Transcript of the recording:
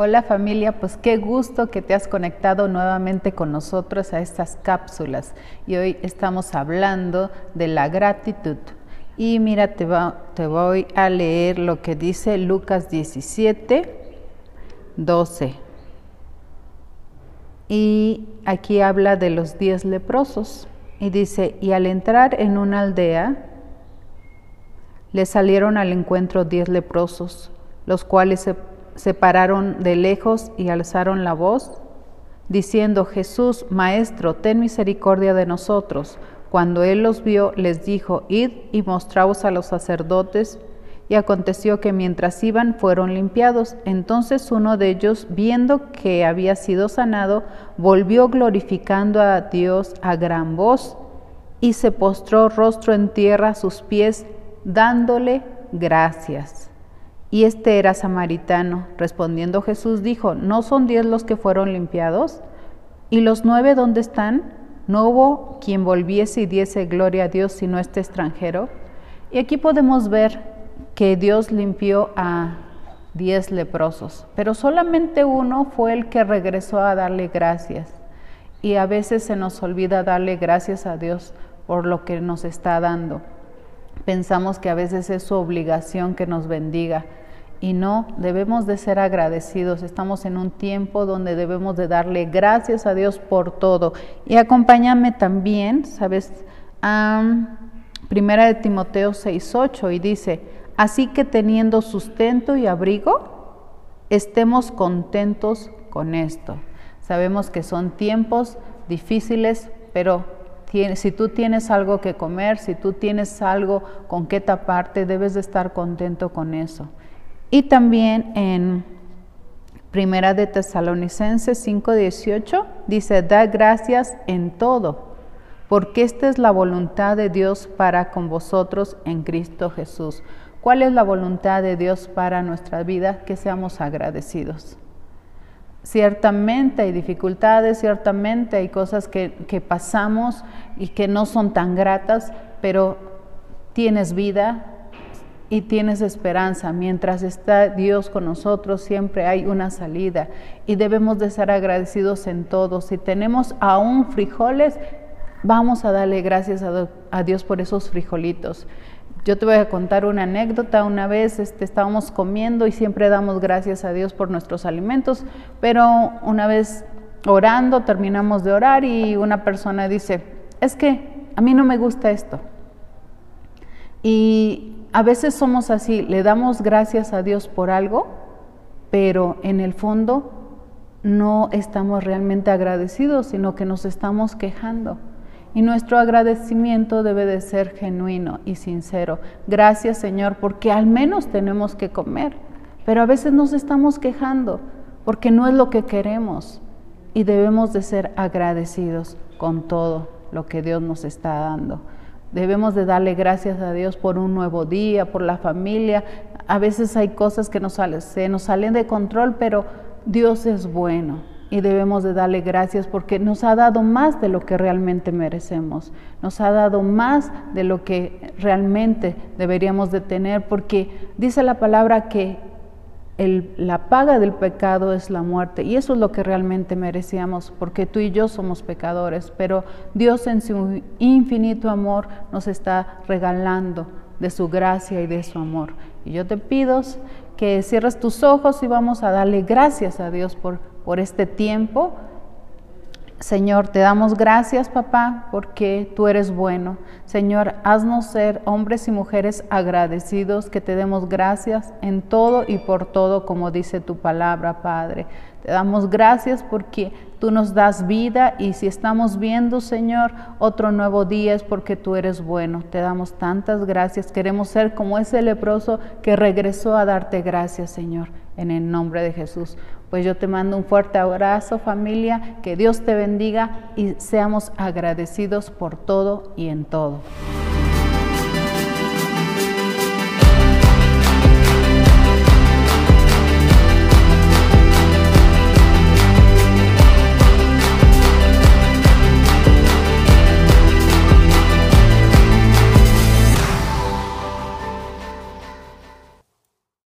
Hola familia, pues qué gusto que te has conectado nuevamente con nosotros a estas cápsulas y hoy estamos hablando de la gratitud. Y mira, te, voy a leer lo que dice Lucas 17, 12. Y aquí habla de los diez leprosos y dice, y al entrar en una aldea, le salieron al encuentro diez leprosos, los cuales se se pararon de lejos y alzaron la voz, diciendo, Jesús, Maestro, ten misericordia de nosotros. Cuando él los vio, les dijo, Id y mostraos a los sacerdotes. Y aconteció que mientras iban fueron limpiados. Entonces uno de ellos, viendo que había sido sanado, volvió glorificando a Dios a gran voz y se postró rostro en tierra a sus pies, dándole gracias. Y este era samaritano. Respondiendo Jesús dijo, ¿no son diez los que fueron limpiados? ¿Y los nueve dónde están? ¿No hubo quien volviese y diese gloria a Dios sino este extranjero? Y aquí podemos ver que Dios limpió a diez leprosos, pero solamente uno fue el que regresó a darle gracias. Y a veces se nos olvida darle gracias a Dios por lo que nos está dando. Pensamos que a veces es su obligación que nos bendiga y no, debemos de ser agradecidos. Estamos en un tiempo donde debemos de darle gracias a Dios por todo. Y acompáñame también, ¿sabes? A Primera de Timoteo 6:8 y dice, así que teniendo sustento y abrigo, estemos contentos con esto. Sabemos que son tiempos difíciles, pero si tú tienes algo que comer, si tú tienes algo con qué taparte, debes de estar contento con eso. Y también en Primera de Tesalonicenses 5:18 dice, da gracias en todo, porque esta es la voluntad de Dios para con vosotros en Cristo Jesús. ¿Cuál es la voluntad de Dios para nuestra vida? Que seamos agradecidos. Ciertamente hay dificultades, ciertamente hay cosas que, que pasamos y que no son tan gratas, pero tienes vida, y tienes esperanza. Mientras está Dios con nosotros, siempre hay una salida y debemos de ser agradecidos en todo. Si tenemos aún frijoles, vamos a darle gracias a, Dios por esos frijolitos. Yo te voy a contar una anécdota. Una vez este, estábamos comiendo y siempre damos gracias a Dios por nuestros alimentos, pero una vez orando, terminamos de orar y una persona dice, es que a mí no me gusta esto. Y a veces somos así, le damos gracias a Dios por algo, pero en el fondo no estamos realmente agradecidos, sino que nos estamos quejando. Y nuestro agradecimiento debe de ser genuino y sincero. Gracias Señor, porque al menos tenemos que comer, pero a veces nos estamos quejando porque no es lo que queremos y debemos de ser agradecidos con todo lo que Dios nos está dando. Debemos de darle gracias a Dios por un nuevo día, por la familia. A veces hay cosas que se nos salen de control, pero Dios es bueno y debemos de darle gracias porque nos ha dado más de lo que realmente merecemos. Nos ha dado más de lo que realmente deberíamos de tener porque dice la palabra que la paga del pecado es la muerte y eso es lo que realmente merecíamos porque tú y yo somos pecadores, pero Dios en su infinito amor nos está regalando de su gracia y de su amor. Y yo te pido que cierres tus ojos y vamos a darle gracias a Dios por, por este tiempo Señor, te damos gracias, papá, porque tú eres bueno. Señor, haznos ser hombres y mujeres agradecidos, que te demos gracias en todo y por todo, como dice tu palabra, Padre. Te damos gracias porque tú nos das vida y si estamos viendo, Señor, otro nuevo día es porque tú eres bueno. Te damos tantas gracias. Queremos ser como ese leproso que regresó a darte gracias, Señor, en el nombre de Jesús. Pues yo te mando un fuerte abrazo familia, que Dios te bendiga y seamos agradecidos por todo y en todo.